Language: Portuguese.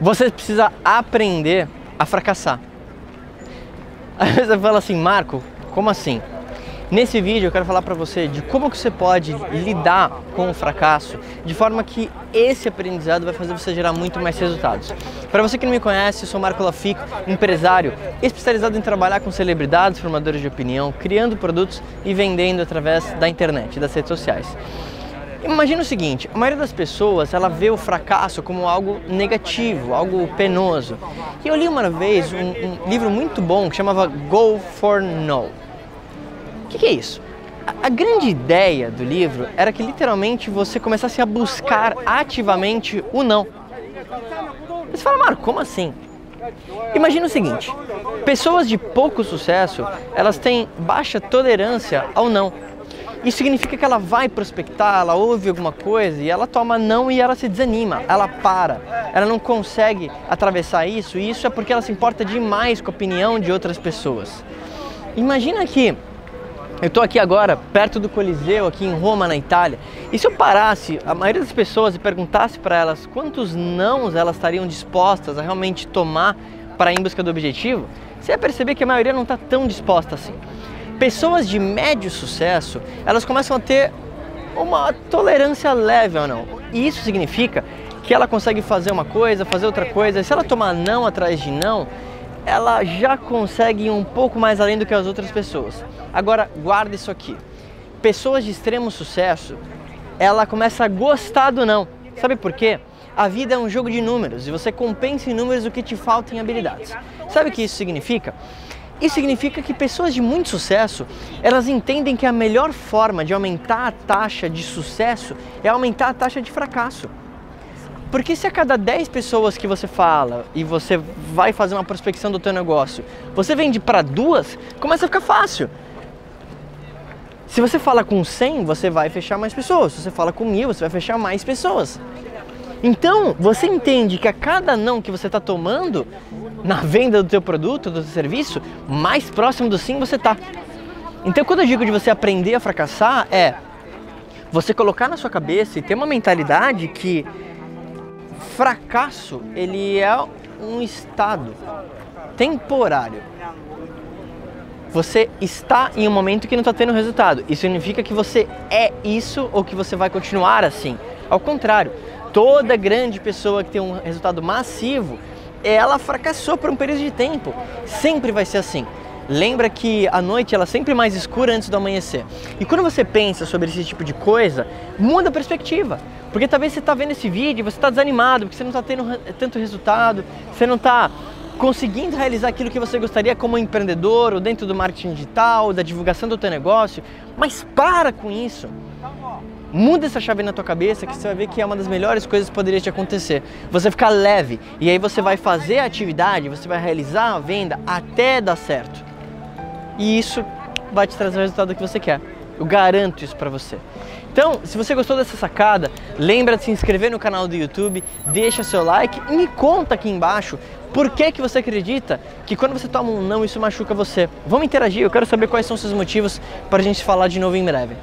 Você precisa aprender a fracassar. Às vezes você fala assim, Marco, como assim? Nesse vídeo eu quero falar para você de como que você pode lidar com o fracasso de forma que esse aprendizado vai fazer você gerar muito mais resultados. Para você que não me conhece, eu sou Marco Lafico, empresário especializado em trabalhar com celebridades, formadores de opinião, criando produtos e vendendo através da internet, das redes sociais. Imagina o seguinte, a maioria das pessoas ela vê o fracasso como algo negativo, algo penoso. E eu li uma vez um, um livro muito bom que chamava Go for No que, que é isso? A, a grande ideia do livro era que literalmente você começasse a buscar ativamente o não. Você fala, Marco, como assim? Imagina o seguinte: pessoas de pouco sucesso elas têm baixa tolerância ao não. Isso significa que ela vai prospectar, ela ouve alguma coisa e ela toma não e ela se desanima, ela para, ela não consegue atravessar isso e isso é porque ela se importa demais com a opinião de outras pessoas. Imagina que eu estou aqui agora, perto do Coliseu, aqui em Roma, na Itália. E se eu parasse a maioria das pessoas e perguntasse para elas quantos nãos elas estariam dispostas a realmente tomar para ir em busca do objetivo, você ia perceber que a maioria não está tão disposta assim. Pessoas de médio sucesso, elas começam a ter uma tolerância leve ou não. E isso significa que ela consegue fazer uma coisa, fazer outra coisa. Se ela tomar não atrás de não, ela já consegue ir um pouco mais além do que as outras pessoas. Agora, guarda isso aqui. Pessoas de extremo sucesso, ela começa a gostar do não. Sabe por quê? A vida é um jogo de números e você compensa em números o que te falta em habilidades. Sabe o que isso significa? Isso significa que pessoas de muito sucesso, elas entendem que a melhor forma de aumentar a taxa de sucesso é aumentar a taxa de fracasso. Porque se a cada 10 pessoas que você fala e você vai fazer uma prospecção do teu negócio, você vende para duas, começa a ficar fácil. Se você fala com 100, você vai fechar mais pessoas. Se você fala com mil, você vai fechar mais pessoas. Então, você entende que a cada não que você está tomando na venda do teu produto, do teu serviço, mais próximo do sim você está. Então, quando eu digo de você aprender a fracassar, é você colocar na sua cabeça e ter uma mentalidade que fracasso ele é um estado temporário. Você está em um momento que não está tendo resultado. Isso significa que você é isso ou que você vai continuar assim. Ao contrário, toda grande pessoa que tem um resultado massivo, ela fracassou por um período de tempo. Sempre vai ser assim. Lembra que a noite ela é sempre mais escura antes do amanhecer. E quando você pensa sobre esse tipo de coisa, muda a perspectiva. Porque talvez você está vendo esse vídeo você está desanimado, porque você não está tendo tanto resultado, você não está conseguindo realizar aquilo que você gostaria como empreendedor ou dentro do marketing digital, da divulgação do teu negócio. Mas para com isso. Muda essa chave na tua cabeça que você vai ver que é uma das melhores coisas que poderia te acontecer. Você ficar leve e aí você vai fazer a atividade, você vai realizar a venda até dar certo e isso vai te trazer o resultado que você quer. Eu garanto isso para você. Então, se você gostou dessa sacada, lembra de se inscrever no canal do YouTube, deixa seu like e me conta aqui embaixo por que, que você acredita que quando você toma um não isso machuca você. Vamos interagir, eu quero saber quais são os seus motivos para a gente falar de novo em breve.